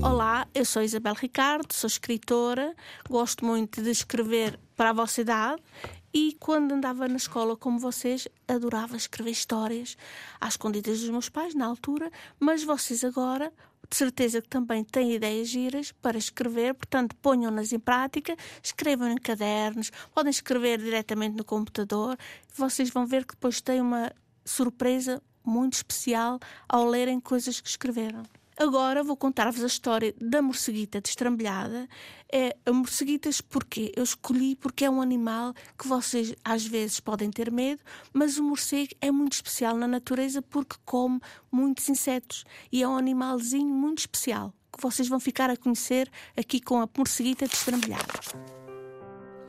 Olá, eu sou Isabel Ricardo, sou escritora, gosto muito de escrever para a vossa idade e quando andava na escola como vocês, adorava escrever histórias às escondidas dos meus pais na altura, mas vocês agora de certeza que também têm ideias giras para escrever, portanto, ponham-nas em prática, escrevam em cadernos, podem escrever diretamente no computador. Vocês vão ver que depois têm uma surpresa muito especial ao lerem coisas que escreveram. Agora vou contar-vos a história da morceguita destrambelhada. É a morceguitas porque eu escolhi porque é um animal que vocês às vezes podem ter medo, mas o morcego é muito especial na natureza porque come muitos insetos e é um animalzinho muito especial que vocês vão ficar a conhecer aqui com a morceguita destrambelhada.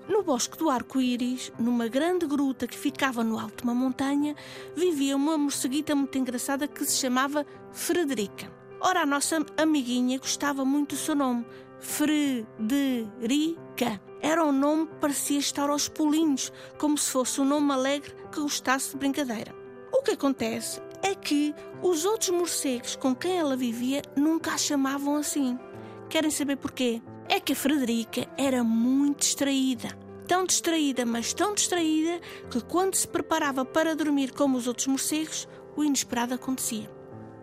No bosque do arco-íris, numa grande gruta que ficava no alto de uma montanha, vivia uma morceguita muito engraçada que se chamava Frederica. Ora, a nossa amiguinha gostava muito do seu nome, Frederica. Era um nome que parecia estar aos pulinhos, como se fosse um nome alegre que gostasse de brincadeira. O que acontece é que os outros morcegos com quem ela vivia nunca a chamavam assim. Querem saber porquê? É que a Frederica era muito distraída. Tão distraída, mas tão distraída, que quando se preparava para dormir como os outros morcegos, o inesperado acontecia.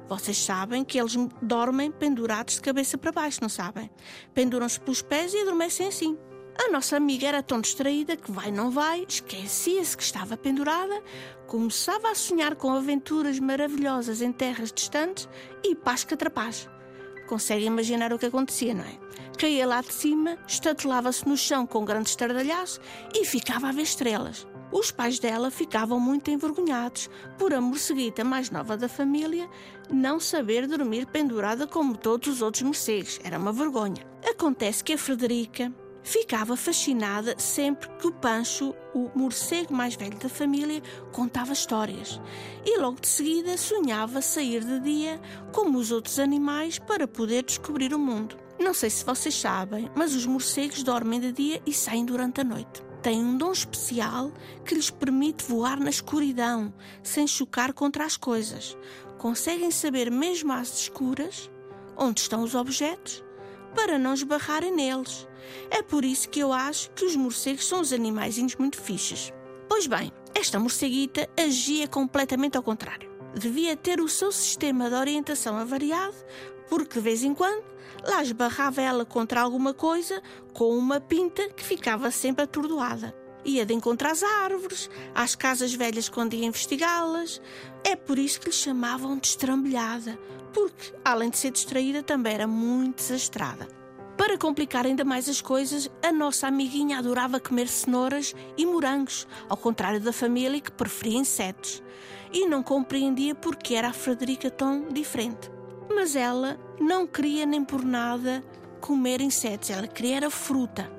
Vocês sabem que eles dormem pendurados de cabeça para baixo, não sabem? Penduram-se pelos pés e adormecem assim. A nossa amiga era tão distraída que vai não vai, esquecia-se que estava pendurada, começava a sonhar com aventuras maravilhosas em terras distantes e pasca trapaz. Conseguem imaginar o que acontecia, não é? Caía lá de cima, estatelava-se no chão com um grande e ficava a ver estrelas. Os pais dela ficavam muito envergonhados por a morceguita mais nova da família não saber dormir pendurada como todos os outros morcegos. Era uma vergonha. Acontece que a Frederica ficava fascinada sempre que o Pancho, o morcego mais velho da família, contava histórias. E logo de seguida sonhava sair de dia como os outros animais para poder descobrir o mundo. Não sei se vocês sabem, mas os morcegos dormem de dia e saem durante a noite têm um dom especial que lhes permite voar na escuridão, sem chocar contra as coisas. Conseguem saber, mesmo às escuras, onde estão os objetos, para não esbarrarem neles. É por isso que eu acho que os morcegos são os animaizinhos muito fixes. Pois bem, esta morceguita agia completamente ao contrário. Devia ter o seu sistema de orientação avariado, porque de vez em quando Lá esbarrava ela contra alguma coisa com uma pinta que ficava sempre atordoada. Ia de encontro às árvores, às casas velhas quando ia investigá-las. É por isso que lhe chamavam de estrambelhada, porque, além de ser distraída, também era muito desastrada. Para complicar ainda mais as coisas, a nossa amiguinha adorava comer cenouras e morangos, ao contrário da família que preferia insetos. E não compreendia porque era a Frederica tão diferente. Mas ela não queria nem por nada comer insetos, ela queria era fruta.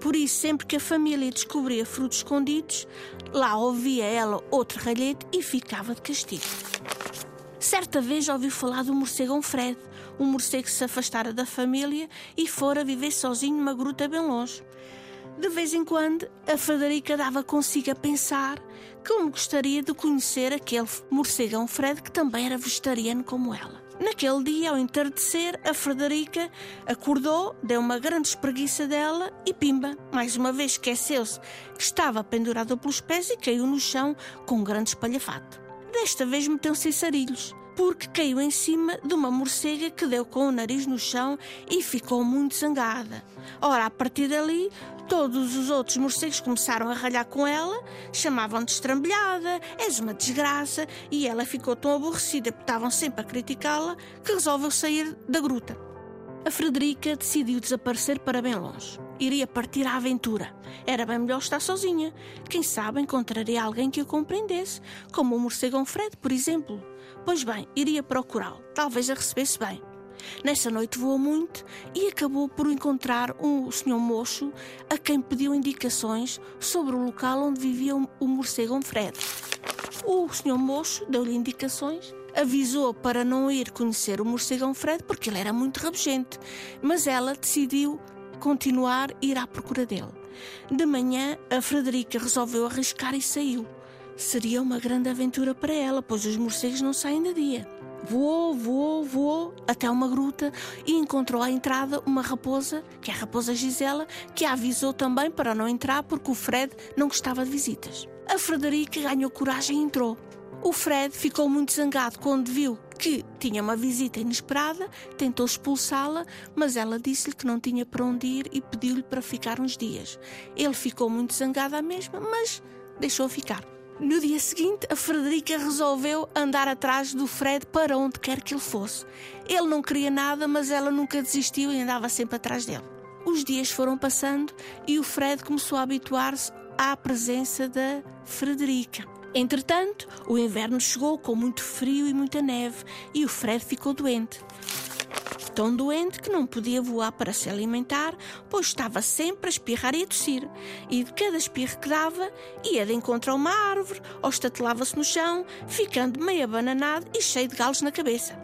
Por isso, sempre que a família descobria frutos escondidos, lá ouvia ela outro ralhete e ficava de castigo. Certa vez ouviu falar do morcegão Fred, um morcego que se afastara da família e fora viver sozinho numa gruta bem longe. De vez em quando, a Frederica dava consigo a pensar como gostaria de conhecer aquele morcegão Fred que também era vegetariano como ela. Naquele dia, ao entardecer, a Frederica acordou, deu uma grande espreguiça dela e pimba, mais uma vez esqueceu-se que estava pendurada pelos pés e caiu no chão com um grande espalhafato. Desta vez meteu-se em sarilhos, porque caiu em cima de uma morcega que deu com o nariz no chão e ficou muito zangada. Ora, a partir dali, Todos os outros morcegos começaram a ralhar com ela, chamavam-de estrambelhada, és uma desgraça, e ela ficou tão aborrecida porque estavam sempre a criticá-la que resolveu sair da gruta. A Frederica decidiu desaparecer para bem longe. Iria partir à aventura. Era bem melhor estar sozinha. Quem sabe encontraria alguém que a compreendesse, como o morcegão Fred, por exemplo. Pois bem, iria procurá-lo. Talvez a recebesse bem. Nessa noite voou muito e acabou por encontrar um senhor mocho a quem pediu indicações sobre o local onde vivia o morcego Fred. O senhor mocho deu-lhe indicações, avisou para não ir conhecer o morcegão Fred porque ele era muito rabugento, mas ela decidiu continuar ir à procura dele. De manhã, a Frederica resolveu arriscar e saiu. Seria uma grande aventura para ela, pois os morcegos não saem da dia. Voou, voou, voou até uma gruta e encontrou à entrada uma raposa, que é a raposa Gisela, que a avisou também para não entrar porque o Fred não gostava de visitas. A Frederica ganhou coragem e entrou. O Fred ficou muito zangado quando viu que tinha uma visita inesperada, tentou expulsá-la, mas ela disse-lhe que não tinha para onde ir e pediu-lhe para ficar uns dias. Ele ficou muito zangado à mesma, mas deixou ficar. No dia seguinte, a Frederica resolveu andar atrás do Fred para onde quer que ele fosse. Ele não queria nada, mas ela nunca desistiu e andava sempre atrás dele. Os dias foram passando e o Fred começou a habituar-se à presença da Frederica. Entretanto, o inverno chegou com muito frio e muita neve e o Fred ficou doente. Tão doente que não podia voar para se alimentar, pois estava sempre a espirrar e a tossir. E de cada espirro que dava, ia de encontro a uma árvore ou estatelava-se no chão, ficando meio abananado e cheio de galos na cabeça.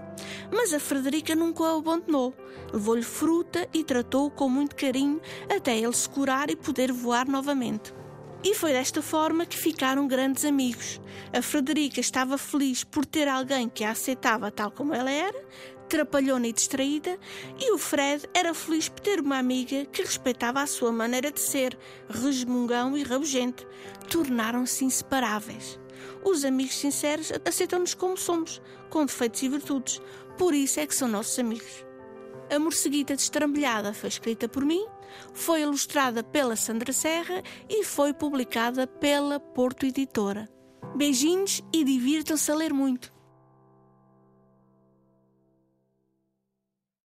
Mas a Frederica nunca o abandonou. Levou-lhe fruta e tratou-o com muito carinho até ele se curar e poder voar novamente. E foi desta forma que ficaram grandes amigos. A Frederica estava feliz por ter alguém que a aceitava tal como ela era, trapalhona e distraída, e o Fred era feliz por ter uma amiga que respeitava a sua maneira de ser, resmungão e rabugento. Tornaram-se inseparáveis. Os amigos sinceros aceitam-nos como somos, com defeitos e virtudes. Por isso é que são nossos amigos. A Morceguita Destrambelhada foi escrita por mim, foi ilustrada pela Sandra Serra e foi publicada pela Porto Editora. Beijinhos e divirtam-se a ler muito.